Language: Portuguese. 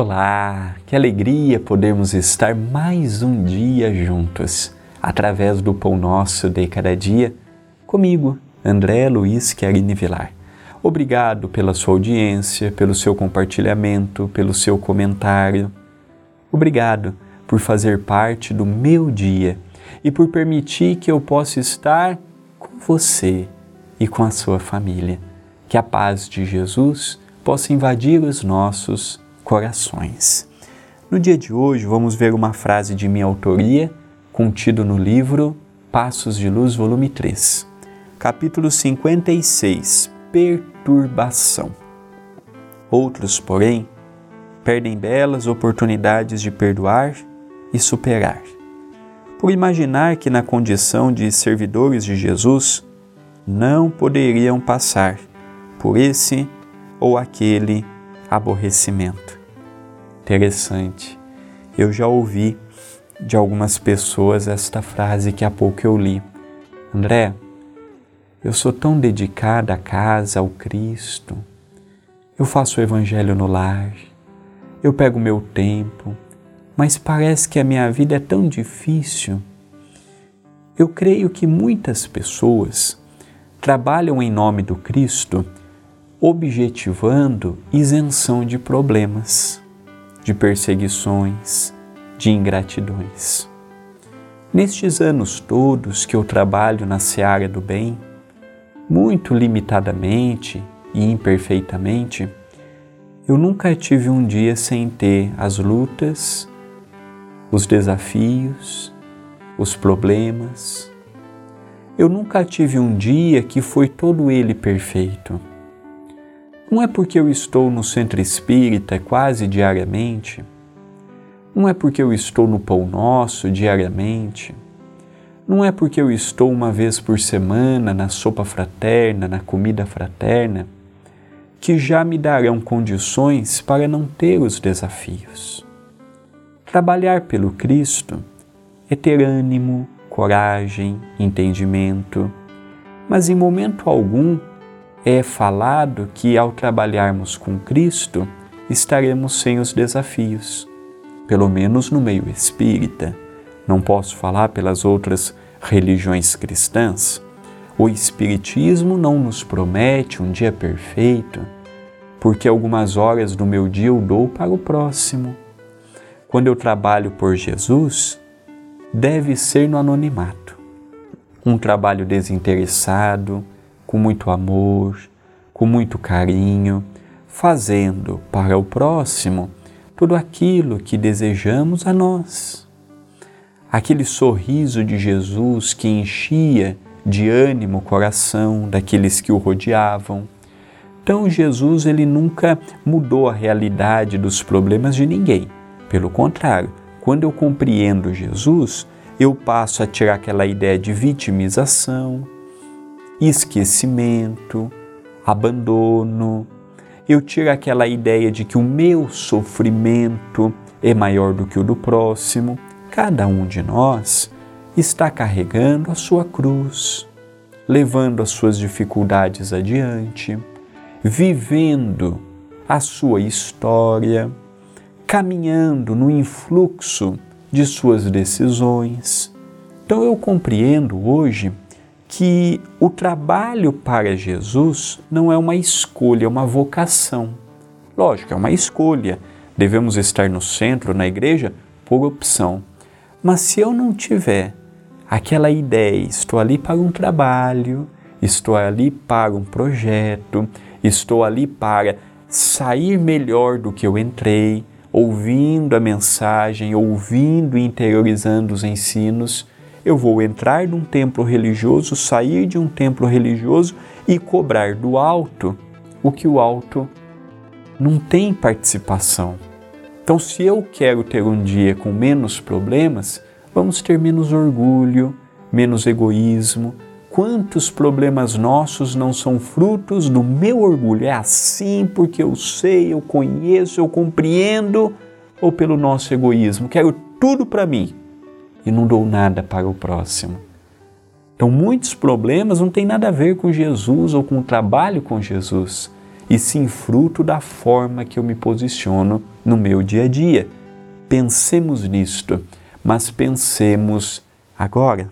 Olá, que alegria podermos estar mais um dia juntos, através do Pão Nosso de Cada Dia, comigo, André Luiz Querini Vilar. Obrigado pela sua audiência, pelo seu compartilhamento, pelo seu comentário. Obrigado por fazer parte do meu dia e por permitir que eu possa estar com você e com a sua família. Que a paz de Jesus possa invadir os nossos corações. No dia de hoje, vamos ver uma frase de minha autoria, contido no livro Passos de Luz, volume 3, capítulo 56 Perturbação. Outros, porém, perdem belas oportunidades de perdoar e superar. Por imaginar que, na condição de servidores de Jesus, não poderiam passar por esse ou aquele aborrecimento interessante. Eu já ouvi de algumas pessoas esta frase que há pouco eu li. André, eu sou tão dedicada à casa, ao Cristo. Eu faço o evangelho no lar. Eu pego meu tempo, mas parece que a minha vida é tão difícil. Eu creio que muitas pessoas trabalham em nome do Cristo objetivando isenção de problemas de perseguições, de ingratidões. Nestes anos todos que eu trabalho na seara do bem, muito limitadamente e imperfeitamente, eu nunca tive um dia sem ter as lutas, os desafios, os problemas. Eu nunca tive um dia que foi todo ele perfeito. Não é porque eu estou no centro espírita quase diariamente, não é porque eu estou no Pão Nosso diariamente, não é porque eu estou uma vez por semana na sopa fraterna, na comida fraterna, que já me darão condições para não ter os desafios. Trabalhar pelo Cristo é ter ânimo, coragem, entendimento, mas em momento algum é falado que ao trabalharmos com Cristo estaremos sem os desafios, pelo menos no meio espírita. Não posso falar pelas outras religiões cristãs. O Espiritismo não nos promete um dia perfeito, porque algumas horas do meu dia eu dou para o próximo. Quando eu trabalho por Jesus, deve ser no anonimato. Um trabalho desinteressado, com muito amor, com muito carinho, fazendo para o próximo tudo aquilo que desejamos a nós. Aquele sorriso de Jesus que enchia de ânimo o coração daqueles que o rodeavam. Então Jesus ele nunca mudou a realidade dos problemas de ninguém. Pelo contrário, quando eu compreendo Jesus, eu passo a tirar aquela ideia de vitimização, esquecimento, abandono. Eu tiro aquela ideia de que o meu sofrimento é maior do que o do próximo. Cada um de nós está carregando a sua cruz, levando as suas dificuldades adiante, vivendo a sua história, caminhando no influxo de suas decisões. Então eu compreendo hoje que o trabalho para Jesus não é uma escolha, é uma vocação. Lógico, é uma escolha. Devemos estar no centro, na igreja, por opção. Mas se eu não tiver aquela ideia, estou ali para um trabalho, estou ali para um projeto, estou ali para sair melhor do que eu entrei, ouvindo a mensagem, ouvindo e interiorizando os ensinos, eu vou entrar num templo religioso, sair de um templo religioso e cobrar do alto o que o alto não tem participação. Então, se eu quero ter um dia com menos problemas, vamos ter menos orgulho, menos egoísmo. Quantos problemas nossos não são frutos do meu orgulho? É assim porque eu sei, eu conheço, eu compreendo, ou pelo nosso egoísmo? Quero tudo para mim e não dou nada para o próximo. Então, muitos problemas não têm nada a ver com Jesus ou com o trabalho com Jesus, e sim fruto da forma que eu me posiciono no meu dia a dia. Pensemos nisto, mas pensemos agora.